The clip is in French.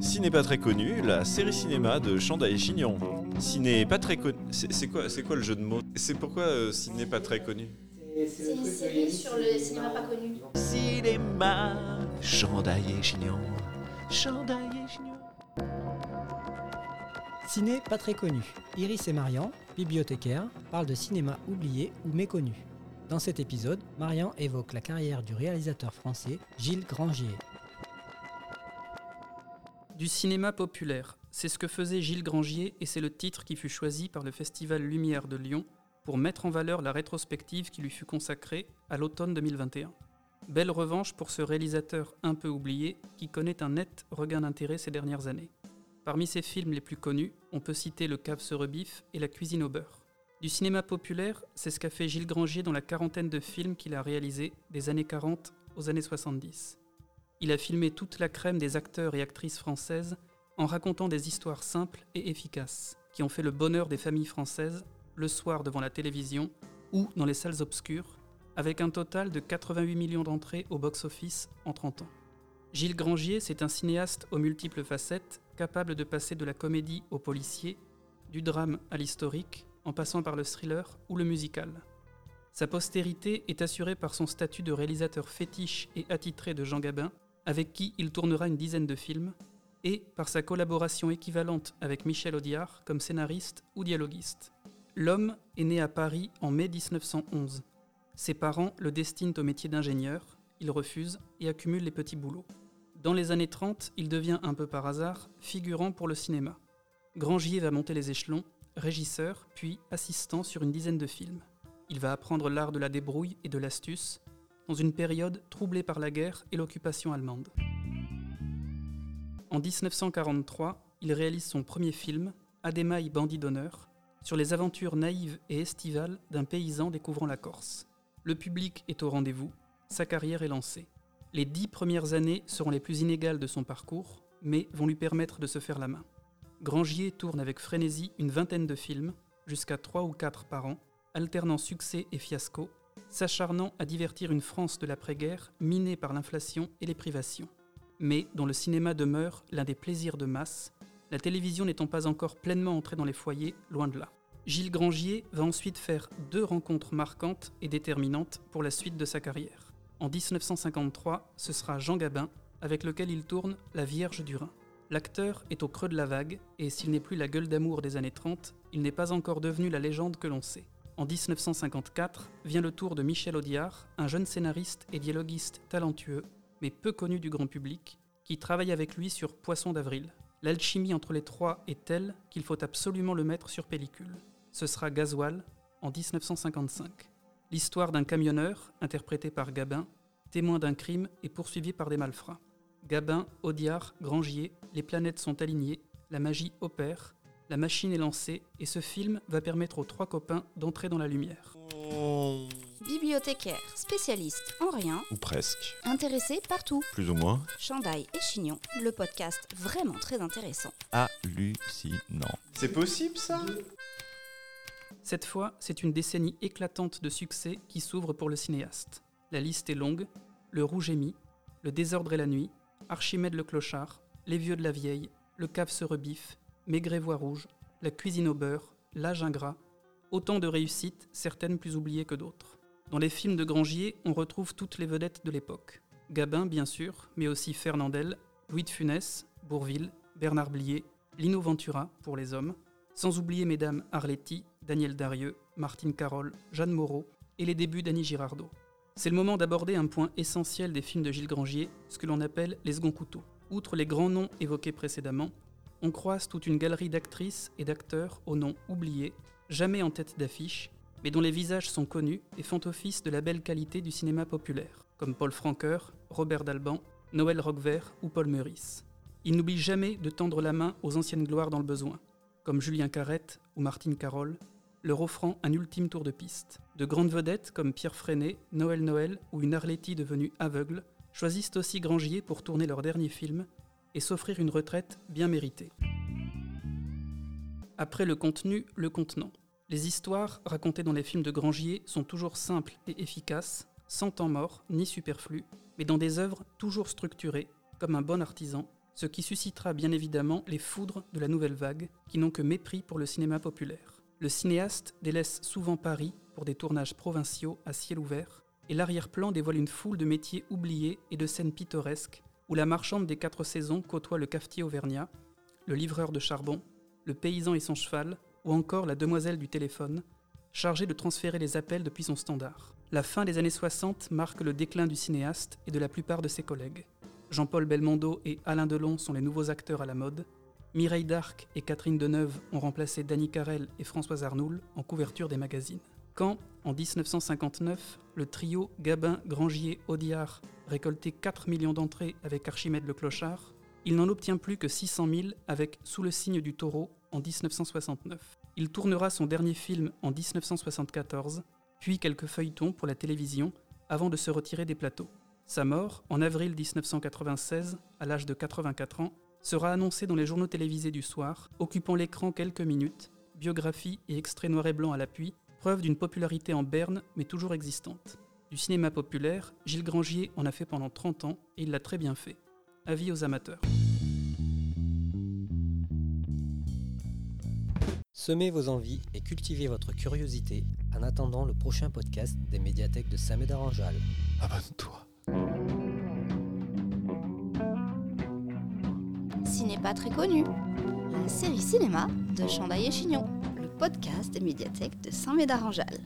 Ciné pas très connu, la série cinéma de Chanda et Chignon. Ciné pas très connu. C'est quoi, c'est quoi le jeu de mots? C'est pourquoi euh, ciné pas très connu? C'est une série sur le cinéma pas connu. Cinéma, Chanda et Chignon. Chanda et Chignon. Ciné pas très connu. Iris et Marian, bibliothécaires, parlent de cinéma oublié ou méconnu. Dans cet épisode, Marian évoque la carrière du réalisateur français Gilles Grangier. Du cinéma populaire, c'est ce que faisait Gilles Grangier et c'est le titre qui fut choisi par le Festival Lumière de Lyon pour mettre en valeur la rétrospective qui lui fut consacrée à l'automne 2021. Belle revanche pour ce réalisateur un peu oublié qui connaît un net regain d'intérêt ces dernières années. Parmi ses films les plus connus, on peut citer Le cave se rebiffe et La cuisine au beurre. Du cinéma populaire, c'est ce qu'a fait Gilles Grangier dans la quarantaine de films qu'il a réalisés des années 40 aux années 70. Il a filmé toute la crème des acteurs et actrices françaises en racontant des histoires simples et efficaces qui ont fait le bonheur des familles françaises le soir devant la télévision ou dans les salles obscures, avec un total de 88 millions d'entrées au box-office en 30 ans. Gilles Grangier, c'est un cinéaste aux multiples facettes, capable de passer de la comédie au policier, du drame à l'historique, en passant par le thriller ou le musical. Sa postérité est assurée par son statut de réalisateur fétiche et attitré de Jean Gabin, avec qui il tournera une dizaine de films, et par sa collaboration équivalente avec Michel Audiard comme scénariste ou dialoguiste. L'homme est né à Paris en mai 1911. Ses parents le destinent au métier d'ingénieur, il refuse et accumule les petits boulots. Dans les années 30, il devient un peu par hasard figurant pour le cinéma. Grangier va monter les échelons, régisseur, puis assistant sur une dizaine de films. Il va apprendre l'art de la débrouille et de l'astuce, dans une période troublée par la guerre et l'occupation allemande. En 1943, il réalise son premier film, Adémaï bandit d'honneur, sur les aventures naïves et estivales d'un paysan découvrant la Corse. Le public est au rendez-vous, sa carrière est lancée. Les dix premières années seront les plus inégales de son parcours, mais vont lui permettre de se faire la main. Grangier tourne avec frénésie une vingtaine de films, jusqu'à trois ou quatre par an, alternant succès et fiasco, s'acharnant à divertir une France de l'après-guerre minée par l'inflation et les privations. Mais dont le cinéma demeure l'un des plaisirs de masse, la télévision n'étant pas encore pleinement entrée dans les foyers, loin de là. Gilles Grangier va ensuite faire deux rencontres marquantes et déterminantes pour la suite de sa carrière. En 1953, ce sera Jean Gabin, avec lequel il tourne La Vierge du Rhin. L'acteur est au creux de la vague, et s'il n'est plus la gueule d'amour des années 30, il n'est pas encore devenu la légende que l'on sait. En 1954 vient le tour de Michel Audiard, un jeune scénariste et dialoguiste talentueux, mais peu connu du grand public, qui travaille avec lui sur Poisson d'avril. L'alchimie entre les trois est telle qu'il faut absolument le mettre sur pellicule. Ce sera Gasoil en 1955. L'histoire d'un camionneur, interprété par Gabin, témoin d'un crime et poursuivi par des malfrats. Gabin, Audiard, Grangier, les planètes sont alignées, la magie opère, la machine est lancée et ce film va permettre aux trois copains d'entrer dans la lumière. Bibliothécaire, spécialiste en rien, Ou presque. intéressé partout. Plus ou moins. Chandail et Chignon, le podcast vraiment très intéressant. Hallucinant. C'est possible ça? Cette fois, c'est une décennie éclatante de succès qui s'ouvre pour le cinéaste. La liste est longue Le Rouge et Mi, Le Désordre et la Nuit, Archimède le Clochard, Les Vieux de la Vieille, Le Cave se rebiffe, Maigret voix rouge, La Cuisine au beurre, L'Âge ingrat. Autant de réussites, certaines plus oubliées que d'autres. Dans les films de Grangier, on retrouve toutes les vedettes de l'époque. Gabin, bien sûr, mais aussi Fernandel, Louis de Funès, Bourville, Bernard Blier, Lino Ventura pour les hommes, sans oublier mesdames Arletty, Daniel Darieux, Martine Carole, Jeanne Moreau et les débuts d'Annie Girardot. C'est le moment d'aborder un point essentiel des films de Gilles Grangier, ce que l'on appelle les seconds couteaux. Outre les grands noms évoqués précédemment, on croise toute une galerie d'actrices et d'acteurs aux noms oubliés, jamais en tête d'affiche, mais dont les visages sont connus et font office de la belle qualité du cinéma populaire, comme Paul Francoeur, Robert Dalban, Noël Roquevert ou Paul Meurice. Il n'oublie jamais de tendre la main aux anciennes gloires dans le besoin, comme Julien Carrette ou Martine Carole, leur offrant un ultime tour de piste. De grandes vedettes comme Pierre Freinet, Noël Noël ou une Arletty devenue aveugle choisissent aussi Grangier pour tourner leur dernier film et s'offrir une retraite bien méritée. Après le contenu, le contenant. Les histoires racontées dans les films de Grangier sont toujours simples et efficaces, sans temps mort ni superflu, mais dans des œuvres toujours structurées, comme un bon artisan, ce qui suscitera bien évidemment les foudres de la nouvelle vague, qui n'ont que mépris pour le cinéma populaire. Le cinéaste délaisse souvent Paris pour des tournages provinciaux à ciel ouvert, et l'arrière-plan dévoile une foule de métiers oubliés et de scènes pittoresques, où la marchande des quatre saisons côtoie le cafetier auvergnat, le livreur de charbon, le paysan et son cheval, ou encore la demoiselle du téléphone, chargée de transférer les appels depuis son standard. La fin des années 60 marque le déclin du cinéaste et de la plupart de ses collègues. Jean-Paul Belmondo et Alain Delon sont les nouveaux acteurs à la mode. Mireille Darc et Catherine Deneuve ont remplacé Danny Carrel et Françoise Arnoul en couverture des magazines. Quand, en 1959, le trio Gabin, Grangier, Audiard récoltait 4 millions d'entrées avec Archimède le Clochard, il n'en obtient plus que 600 000 avec Sous le signe du taureau en 1969. Il tournera son dernier film en 1974 puis quelques feuilletons pour la télévision avant de se retirer des plateaux. Sa mort, en avril 1996, à l'âge de 84 ans, sera annoncée dans les journaux télévisés du soir, occupant l'écran quelques minutes, biographie et extrait noir et blanc à l'appui, preuve d'une popularité en berne mais toujours existante. Du cinéma populaire, Gilles Grangier en a fait pendant 30 ans et il l'a très bien fait. Avis aux amateurs. Semez vos envies et cultivez votre curiosité en attendant le prochain podcast des médiathèques de Saint-Médard-en-Jalles. Abonne-toi. Ciné pas très connu. La série cinéma de Chandaille et Chignon. Le podcast des médiathèques de Saint-Médard-en-Jalles.